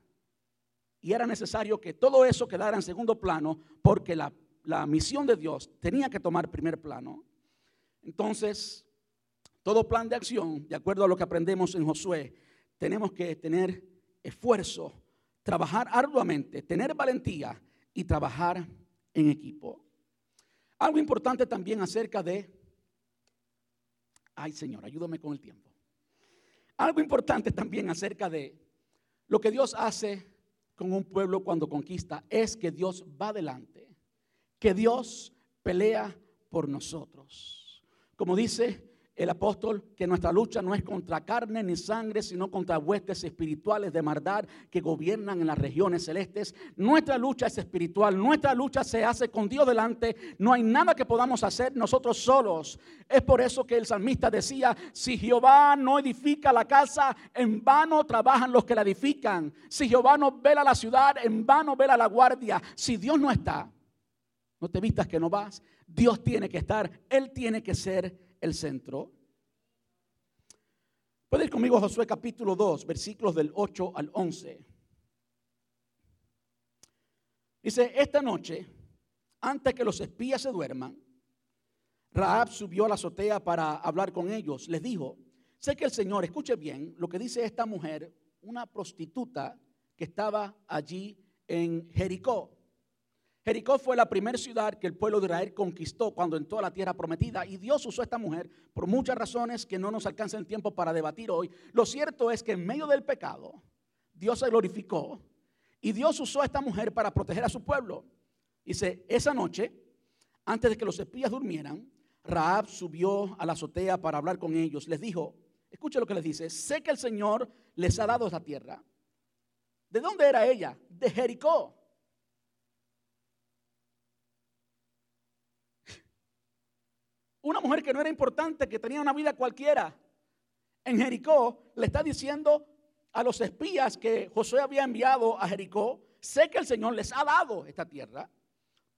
[SPEAKER 1] Y era necesario que todo eso quedara en segundo plano porque la, la misión de Dios tenía que tomar primer plano. Entonces, todo plan de acción, de acuerdo a lo que aprendemos en Josué, tenemos que tener esfuerzo, trabajar arduamente, tener valentía y trabajar en equipo. Algo importante también acerca de... Ay Señor, ayúdame con el tiempo. Algo importante también acerca de lo que Dios hace con un pueblo cuando conquista es que Dios va adelante, que Dios pelea por nosotros. Como dice el apóstol que nuestra lucha no es contra carne ni sangre, sino contra huestes espirituales de maldad que gobiernan en las regiones celestes. Nuestra lucha es espiritual, nuestra lucha se hace con Dios delante. No hay nada que podamos hacer nosotros solos. Es por eso que el salmista decía, si Jehová no edifica la casa, en vano trabajan los que la edifican. Si Jehová no vela la ciudad, en vano vela la guardia. Si Dios no está, no te vistas que no vas. Dios tiene que estar, Él tiene que ser el centro. Puede ir conmigo a Josué capítulo 2, versículos del 8 al 11. Dice, esta noche, antes que los espías se duerman, Raab subió a la azotea para hablar con ellos. Les dijo, sé que el Señor, escuche bien lo que dice esta mujer, una prostituta que estaba allí en Jericó. Jericó fue la primera ciudad que el pueblo de Israel conquistó cuando entró a la tierra prometida y Dios usó a esta mujer por muchas razones que no nos alcanza el tiempo para debatir hoy. Lo cierto es que en medio del pecado Dios se glorificó y Dios usó a esta mujer para proteger a su pueblo. Dice, esa noche, antes de que los espías durmieran, Raab subió a la azotea para hablar con ellos. Les dijo, escuche lo que les dice, sé que el Señor les ha dado esa tierra. ¿De dónde era ella? De Jericó. Una mujer que no era importante, que tenía una vida cualquiera. En Jericó le está diciendo a los espías que Josué había enviado a Jericó, sé que el Señor les ha dado esta tierra.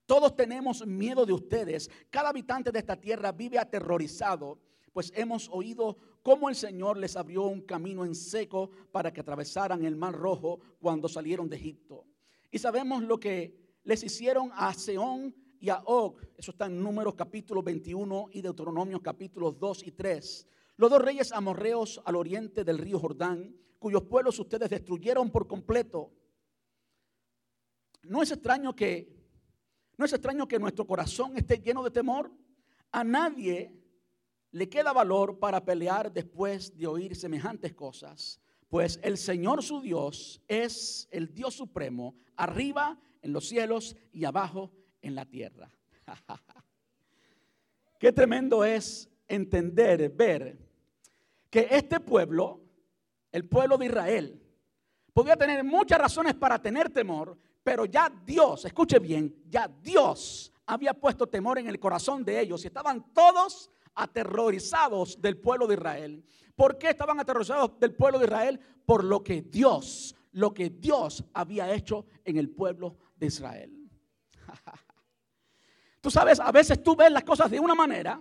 [SPEAKER 1] Todos tenemos miedo de ustedes. Cada habitante de esta tierra vive aterrorizado, pues hemos oído cómo el Señor les abrió un camino en seco para que atravesaran el mar rojo cuando salieron de Egipto. Y sabemos lo que les hicieron a Seón y a Og. Eso está en Números capítulo 21 y Deuteronomio capítulos 2 y 3. Los dos reyes amorreos al oriente del río Jordán, cuyos pueblos ustedes destruyeron por completo. No es extraño que no es extraño que nuestro corazón esté lleno de temor. A nadie le queda valor para pelear después de oír semejantes cosas, pues el Señor su Dios es el Dios supremo, arriba en los cielos y abajo en la tierra. [LAUGHS] Qué tremendo es entender, ver que este pueblo, el pueblo de Israel, podía tener muchas razones para tener temor, pero ya Dios, escuche bien, ya Dios había puesto temor en el corazón de ellos y estaban todos aterrorizados del pueblo de Israel. ¿Por qué estaban aterrorizados del pueblo de Israel? Por lo que Dios, lo que Dios había hecho en el pueblo de Israel. [LAUGHS] Tú sabes, a veces tú ves las cosas de una manera,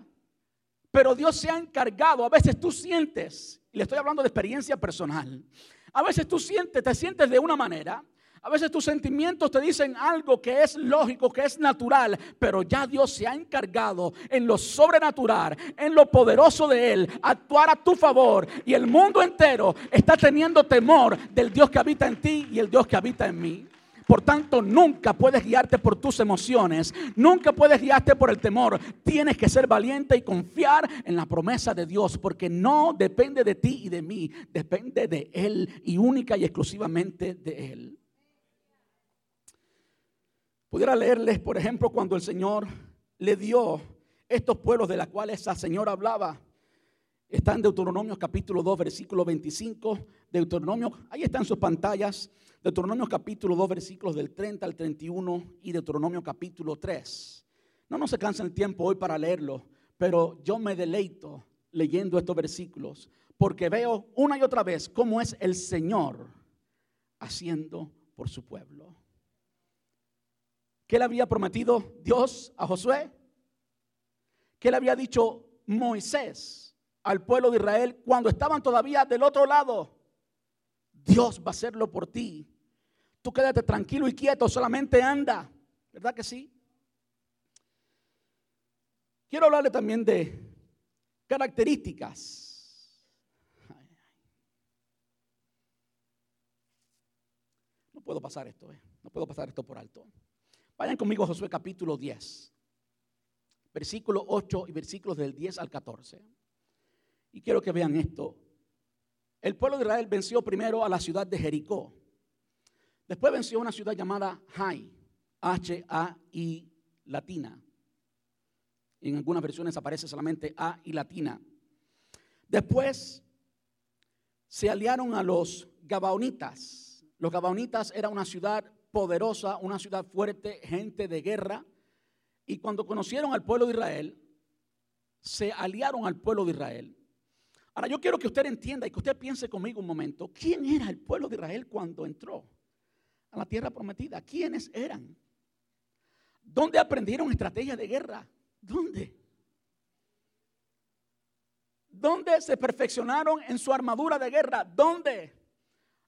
[SPEAKER 1] pero Dios se ha encargado, a veces tú sientes, y le estoy hablando de experiencia personal, a veces tú sientes, te sientes de una manera, a veces tus sentimientos te dicen algo que es lógico, que es natural, pero ya Dios se ha encargado en lo sobrenatural, en lo poderoso de Él, actuar a tu favor. Y el mundo entero está teniendo temor del Dios que habita en ti y el Dios que habita en mí. Por tanto, nunca puedes guiarte por tus emociones, nunca puedes guiarte por el temor. Tienes que ser valiente y confiar en la promesa de Dios, porque no depende de ti y de mí, depende de Él y única y exclusivamente de Él. Pudiera leerles, por ejemplo, cuando el Señor le dio estos pueblos de los cuales el Señor hablaba. Está en Deuteronomio capítulo 2, versículo 25. Deuteronomio, ahí están sus pantallas. Deuteronomio capítulo 2, versículos del 30 al 31 y Deuteronomio capítulo 3. No nos se cansa el tiempo hoy para leerlo, pero yo me deleito leyendo estos versículos porque veo una y otra vez cómo es el Señor haciendo por su pueblo. ¿Qué le había prometido Dios a Josué? ¿Qué le había dicho Moisés al pueblo de Israel cuando estaban todavía del otro lado? Dios va a hacerlo por ti. Tú quédate tranquilo y quieto, solamente anda. ¿Verdad que sí? Quiero hablarle también de características. No puedo pasar esto, eh. no puedo pasar esto por alto. Vayan conmigo a Josué capítulo 10, versículo 8 y versículos del 10 al 14. Y quiero que vean esto. El pueblo de Israel venció primero a la ciudad de Jericó. Después venció una ciudad llamada Hai, H-A-I latina. En algunas versiones aparece solamente A y latina. Después se aliaron a los Gabaonitas. Los Gabaonitas era una ciudad poderosa, una ciudad fuerte, gente de guerra. Y cuando conocieron al pueblo de Israel, se aliaron al pueblo de Israel. Ahora yo quiero que usted entienda y que usted piense conmigo un momento, ¿quién era el pueblo de Israel cuando entró a la tierra prometida? ¿Quiénes eran? ¿Dónde aprendieron estrategias de guerra? ¿Dónde? ¿Dónde se perfeccionaron en su armadura de guerra? ¿Dónde?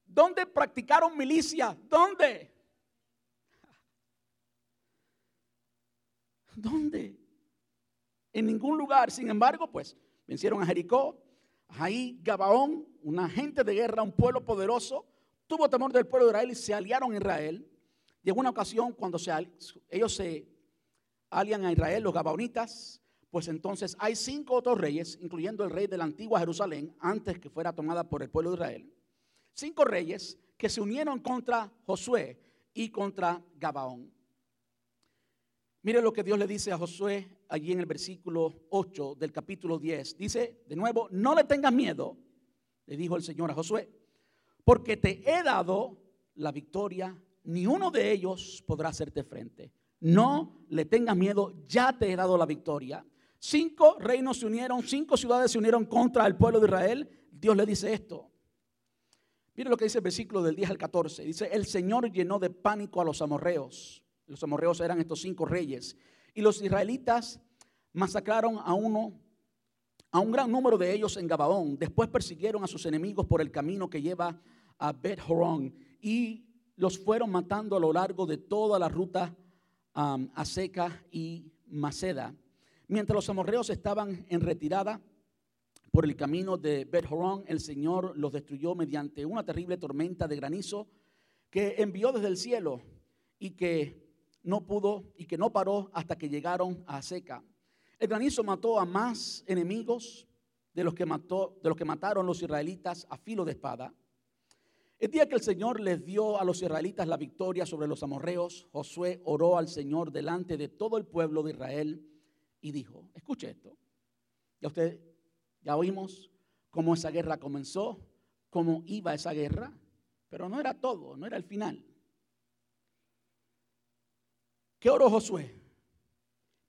[SPEAKER 1] ¿Dónde practicaron milicia? ¿Dónde? ¿Dónde? En ningún lugar. Sin embargo, pues vencieron a Jericó, ahí Gabaón, una gente de guerra, un pueblo poderoso, tuvo temor del pueblo de Israel y se aliaron a Israel. Llegó una ocasión cuando ellos se alian a Israel, los Gabaonitas, pues entonces hay cinco otros reyes, incluyendo el rey de la antigua Jerusalén, antes que fuera tomada por el pueblo de Israel. Cinco reyes que se unieron contra Josué y contra Gabaón. Mire lo que Dios le dice a Josué allí en el versículo 8 del capítulo 10. Dice de nuevo, no le tengas miedo, le dijo el Señor a Josué, porque te he dado la victoria, ni uno de ellos podrá hacerte frente. No le tengas miedo, ya te he dado la victoria. Cinco reinos se unieron, cinco ciudades se unieron contra el pueblo de Israel. Dios le dice esto. Mire lo que dice el versículo del 10 al 14. Dice, el Señor llenó de pánico a los amorreos los amorreos eran estos cinco reyes. Y los israelitas masacraron a uno, a un gran número de ellos en Gabaón. Después persiguieron a sus enemigos por el camino que lleva a Bet Horon y los fueron matando a lo largo de toda la ruta um, a Seca y Maceda. Mientras los amorreos estaban en retirada por el camino de Bet Horon, el Señor los destruyó mediante una terrible tormenta de granizo que envió desde el cielo y que no pudo y que no paró hasta que llegaron a Seca. El granizo mató a más enemigos de los que, mató, de los que mataron los israelitas a filo de espada. El día que el Señor les dio a los israelitas la victoria sobre los amorreos, Josué oró al Señor delante de todo el pueblo de Israel y dijo, escuche esto, ya usted, ya oímos cómo esa guerra comenzó, cómo iba esa guerra, pero no era todo, no era el final. ¿Qué oró Josué?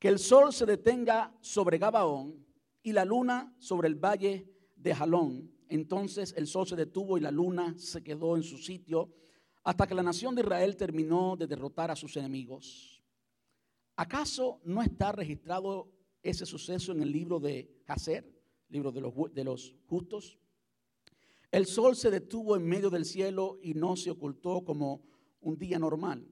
[SPEAKER 1] Que el sol se detenga sobre Gabaón y la luna sobre el valle de Jalón. Entonces el sol se detuvo y la luna se quedó en su sitio hasta que la nación de Israel terminó de derrotar a sus enemigos. ¿Acaso no está registrado ese suceso en el libro de Hazer, libro de los, de los justos? El sol se detuvo en medio del cielo y no se ocultó como un día normal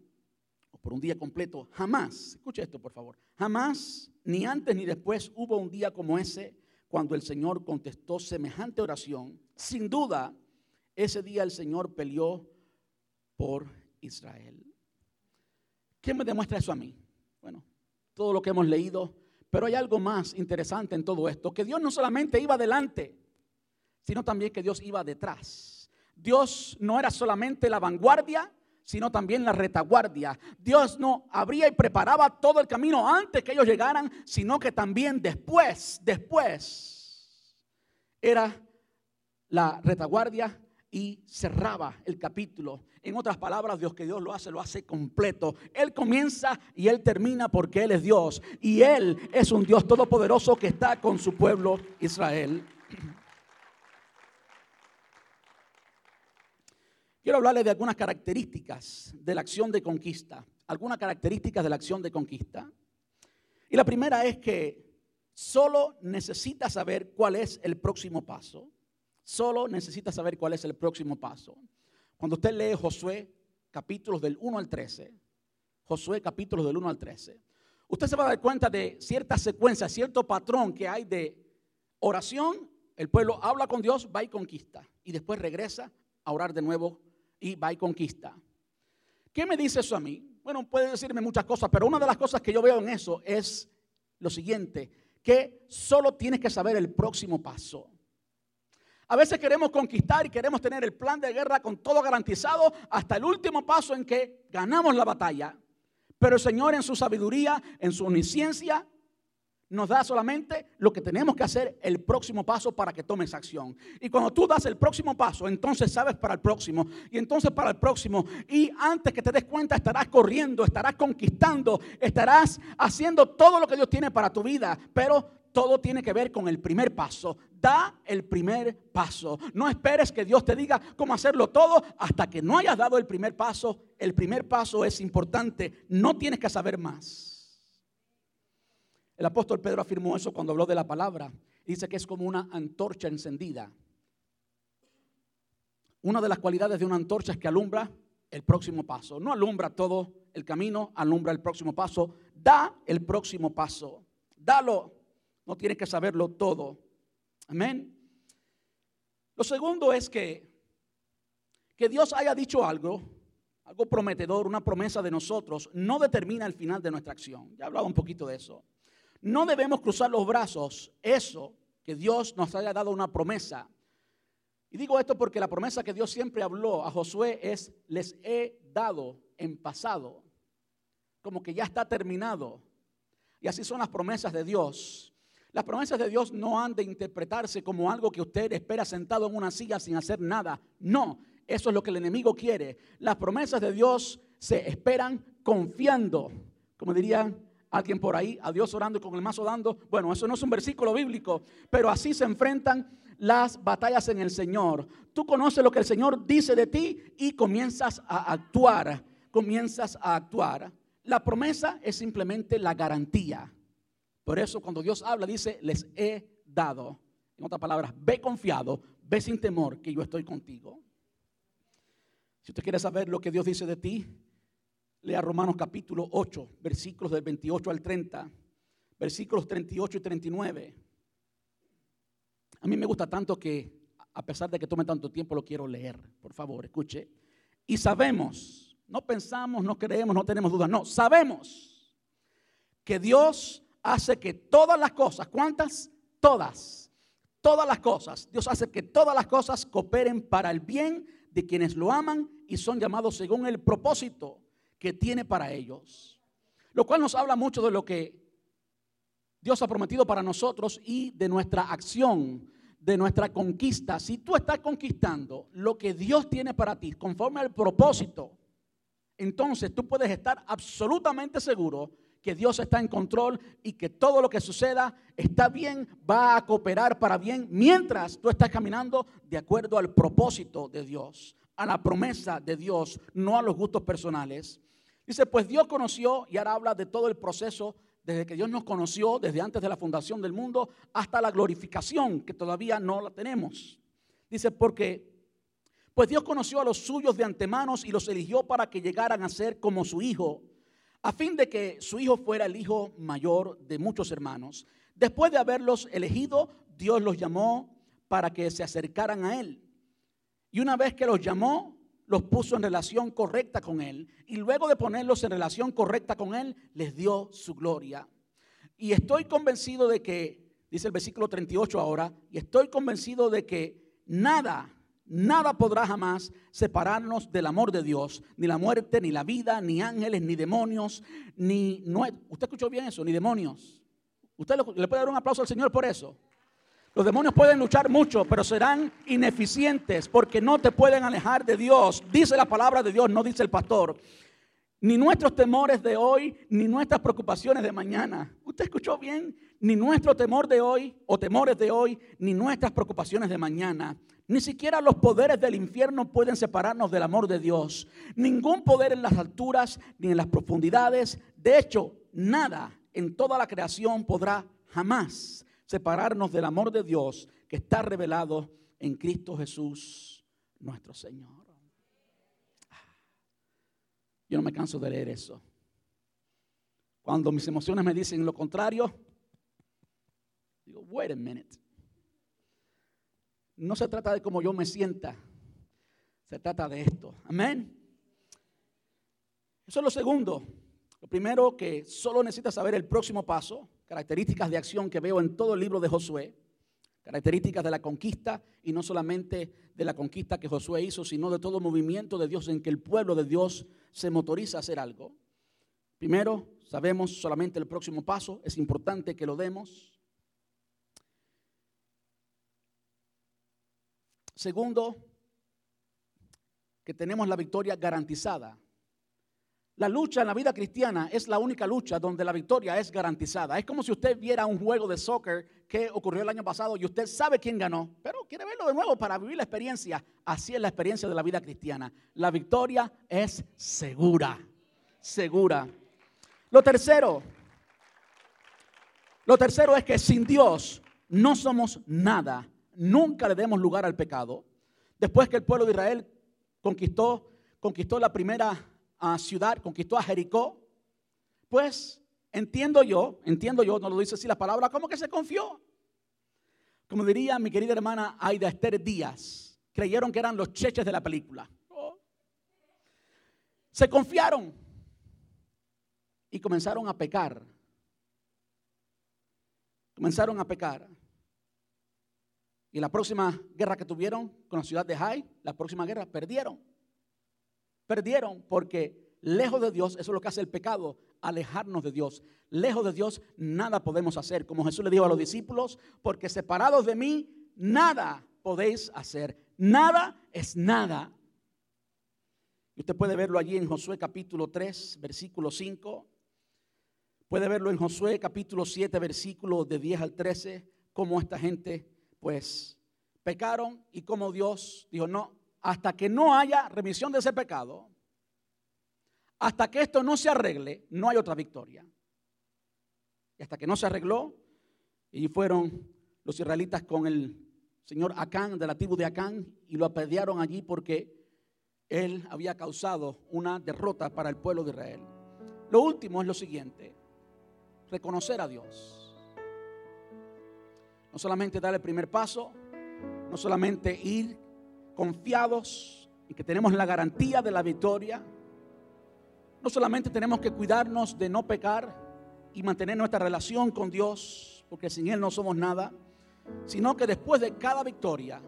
[SPEAKER 1] por un día completo. Jamás, escuche esto por favor, jamás, ni antes ni después hubo un día como ese cuando el Señor contestó semejante oración. Sin duda, ese día el Señor peleó por Israel. ¿Qué me demuestra eso a mí? Bueno, todo lo que hemos leído, pero hay algo más interesante en todo esto, que Dios no solamente iba adelante, sino también que Dios iba detrás. Dios no era solamente la vanguardia, sino también la retaguardia. Dios no abría y preparaba todo el camino antes que ellos llegaran, sino que también después, después, era la retaguardia y cerraba el capítulo. En otras palabras, Dios que Dios lo hace, lo hace completo. Él comienza y Él termina porque Él es Dios. Y Él es un Dios todopoderoso que está con su pueblo Israel. Quiero hablarles de algunas características de la acción de conquista. Algunas características de la acción de conquista. Y la primera es que solo necesita saber cuál es el próximo paso. Solo necesita saber cuál es el próximo paso. Cuando usted lee Josué capítulos del 1 al 13, Josué capítulos del 1 al 13, usted se va a dar cuenta de cierta secuencia, cierto patrón que hay de oración. El pueblo habla con Dios, va y conquista. Y después regresa a orar de nuevo y va y conquista. ¿Qué me dice eso a mí? Bueno, puede decirme muchas cosas, pero una de las cosas que yo veo en eso es lo siguiente, que solo tienes que saber el próximo paso. A veces queremos conquistar y queremos tener el plan de guerra con todo garantizado hasta el último paso en que ganamos la batalla. Pero el Señor en su sabiduría, en su omnisciencia, nos da solamente lo que tenemos que hacer, el próximo paso para que tomes acción. Y cuando tú das el próximo paso, entonces sabes para el próximo. Y entonces para el próximo. Y antes que te des cuenta, estarás corriendo, estarás conquistando, estarás haciendo todo lo que Dios tiene para tu vida. Pero todo tiene que ver con el primer paso. Da el primer paso. No esperes que Dios te diga cómo hacerlo todo hasta que no hayas dado el primer paso. El primer paso es importante. No tienes que saber más. El apóstol Pedro afirmó eso cuando habló de la palabra. Dice que es como una antorcha encendida. Una de las cualidades de una antorcha es que alumbra el próximo paso. No alumbra todo el camino, alumbra el próximo paso. Da el próximo paso. Dalo. No tienes que saberlo todo. Amén. Lo segundo es que, que Dios haya dicho algo, algo prometedor, una promesa de nosotros, no determina el final de nuestra acción. Ya he hablado un poquito de eso. No debemos cruzar los brazos, eso, que Dios nos haya dado una promesa. Y digo esto porque la promesa que Dios siempre habló a Josué es, les he dado en pasado, como que ya está terminado. Y así son las promesas de Dios. Las promesas de Dios no han de interpretarse como algo que usted espera sentado en una silla sin hacer nada. No, eso es lo que el enemigo quiere. Las promesas de Dios se esperan confiando, como dirían alguien por ahí, a Dios orando y con el mazo dando. Bueno, eso no es un versículo bíblico, pero así se enfrentan las batallas en el Señor. Tú conoces lo que el Señor dice de ti y comienzas a actuar, comienzas a actuar. La promesa es simplemente la garantía. Por eso cuando Dios habla dice, les he dado. En otras palabras, ve confiado, ve sin temor que yo estoy contigo. Si usted quiere saber lo que Dios dice de ti, Lea Romanos capítulo 8, versículos del 28 al 30, versículos 38 y 39. A mí me gusta tanto que, a pesar de que tome tanto tiempo, lo quiero leer. Por favor, escuche. Y sabemos, no pensamos, no creemos, no tenemos dudas, no, sabemos que Dios hace que todas las cosas, ¿cuántas? Todas, todas las cosas, Dios hace que todas las cosas cooperen para el bien de quienes lo aman y son llamados según el propósito que tiene para ellos. Lo cual nos habla mucho de lo que Dios ha prometido para nosotros y de nuestra acción, de nuestra conquista. Si tú estás conquistando lo que Dios tiene para ti conforme al propósito, entonces tú puedes estar absolutamente seguro que Dios está en control y que todo lo que suceda está bien, va a cooperar para bien mientras tú estás caminando de acuerdo al propósito de Dios, a la promesa de Dios, no a los gustos personales. Dice, pues Dios conoció, y ahora habla de todo el proceso, desde que Dios nos conoció, desde antes de la fundación del mundo, hasta la glorificación, que todavía no la tenemos. Dice, porque, pues Dios conoció a los suyos de antemano y los eligió para que llegaran a ser como su hijo, a fin de que su hijo fuera el hijo mayor de muchos hermanos. Después de haberlos elegido, Dios los llamó para que se acercaran a Él. Y una vez que los llamó, los puso en relación correcta con Él. Y luego de ponerlos en relación correcta con Él, les dio su gloria. Y estoy convencido de que, dice el versículo 38 ahora, y estoy convencido de que nada, nada podrá jamás separarnos del amor de Dios. Ni la muerte, ni la vida, ni ángeles, ni demonios, ni... No, ¿Usted escuchó bien eso? Ni demonios. ¿Usted le puede dar un aplauso al Señor por eso? Los demonios pueden luchar mucho, pero serán ineficientes porque no te pueden alejar de Dios. Dice la palabra de Dios, no dice el pastor. Ni nuestros temores de hoy, ni nuestras preocupaciones de mañana. ¿Usted escuchó bien? Ni nuestro temor de hoy o temores de hoy, ni nuestras preocupaciones de mañana. Ni siquiera los poderes del infierno pueden separarnos del amor de Dios. Ningún poder en las alturas ni en las profundidades. De hecho, nada en toda la creación podrá jamás separarnos del amor de Dios que está revelado en Cristo Jesús, nuestro Señor. Yo no me canso de leer eso. Cuando mis emociones me dicen lo contrario, digo, wait a minute. No se trata de cómo yo me sienta, se trata de esto. Amén. Eso es lo segundo. Lo primero que solo necesita saber el próximo paso características de acción que veo en todo el libro de Josué, características de la conquista y no solamente de la conquista que Josué hizo, sino de todo movimiento de Dios en que el pueblo de Dios se motoriza a hacer algo. Primero, sabemos solamente el próximo paso, es importante que lo demos. Segundo, que tenemos la victoria garantizada. La lucha en la vida cristiana es la única lucha donde la victoria es garantizada. Es como si usted viera un juego de soccer que ocurrió el año pasado y usted sabe quién ganó, pero quiere verlo de nuevo para vivir la experiencia. Así es la experiencia de la vida cristiana. La victoria es segura, segura. Lo tercero, lo tercero es que sin Dios no somos nada. Nunca le demos lugar al pecado. Después que el pueblo de Israel conquistó, conquistó la primera uh, ciudad, conquistó a Jericó, pues entiendo yo, entiendo yo, no lo dice así la palabra, como que se confió. Como diría mi querida hermana Aida Esther Díaz, creyeron que eran los cheches de la película. Se confiaron y comenzaron a pecar. Comenzaron a pecar. Y la próxima guerra que tuvieron con la ciudad de Jai, la próxima guerra, perdieron. Perdieron porque lejos de Dios, eso es lo que hace el pecado, alejarnos de Dios. Lejos de Dios nada podemos hacer. Como Jesús le dijo a los discípulos, porque separados de mí, nada podéis hacer. Nada es nada. Y usted puede verlo allí en Josué capítulo 3, versículo 5. Puede verlo en Josué capítulo 7, versículo de 10 al 13, cómo esta gente pues pecaron y cómo Dios dijo, no, hasta que no haya remisión de ese pecado, hasta que esto no se arregle, no hay otra victoria. Y hasta que no se arregló, y fueron los israelitas con el señor Acán, de la tribu de Acán, y lo apedrearon allí porque él había causado una derrota para el pueblo de Israel. Lo último es lo siguiente, reconocer a Dios. No solamente dar el primer paso, no solamente ir confiados y que tenemos la garantía de la victoria. No solamente tenemos que cuidarnos de no pecar y mantener nuestra relación con Dios, porque sin Él no somos nada, sino que después de cada victoria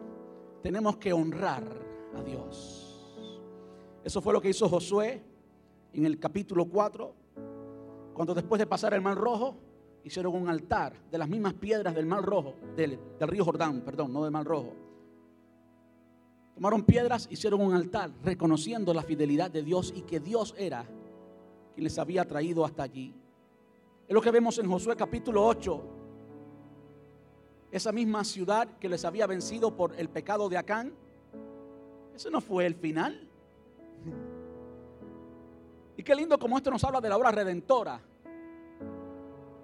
[SPEAKER 1] tenemos que honrar a Dios. Eso fue lo que hizo Josué en el capítulo 4, cuando después de pasar el mar rojo, hicieron un altar de las mismas piedras del mar rojo, del, río Jordán, perdón, no del mar rojo. Tomaron piedras, hicieron un altar, reconociendo la fidelidad de Dios y que Dios era quien les había traído hasta allí. Es lo que vemos en Josué capítulo 8. Esa misma ciudad que les había vencido por el pecado de Acán. Ese no fue el final. [LAUGHS] Y qué lindo como esto nos habla de la obra redentora.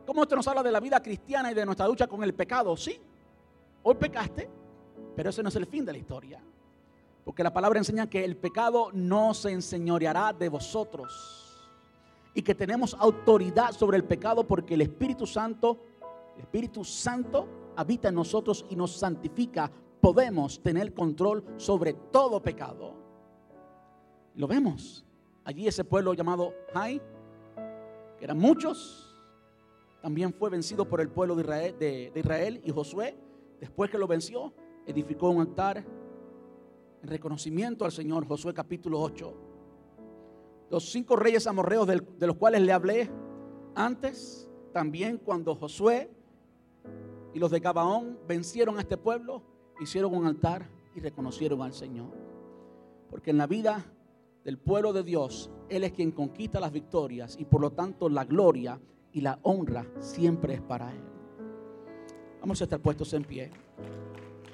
[SPEAKER 1] Como esto nos habla de la vida cristiana y de nuestra lucha con el pecado. Sí, hoy pecaste, pero ese no es el fin de la historia. Porque la palabra enseña que el pecado no se enseñoreará de vosotros. Y que tenemos autoridad sobre el pecado porque el Espíritu Santo, el Espíritu Santo habita en nosotros y nos santifica. Podemos tener control sobre todo pecado. Lo vemos. Allí ese pueblo llamado Jai, que eran muchos, también fue vencido por el pueblo de Israel, de, Israel y Josué, después que lo venció, edificó un altar en reconocimiento al Señor, Josué capítulo 8. Los cinco reyes amorreos de los cuales le hablé antes, también cuando Josué y los de Gabaón vencieron a este pueblo, hicieron un altar y reconocieron al Señor. Porque en la vida del pueblo de Dios, Él es quien conquista las victorias y por lo tanto la gloria y la honra siempre es para Él. Vamos a estar puestos en pie.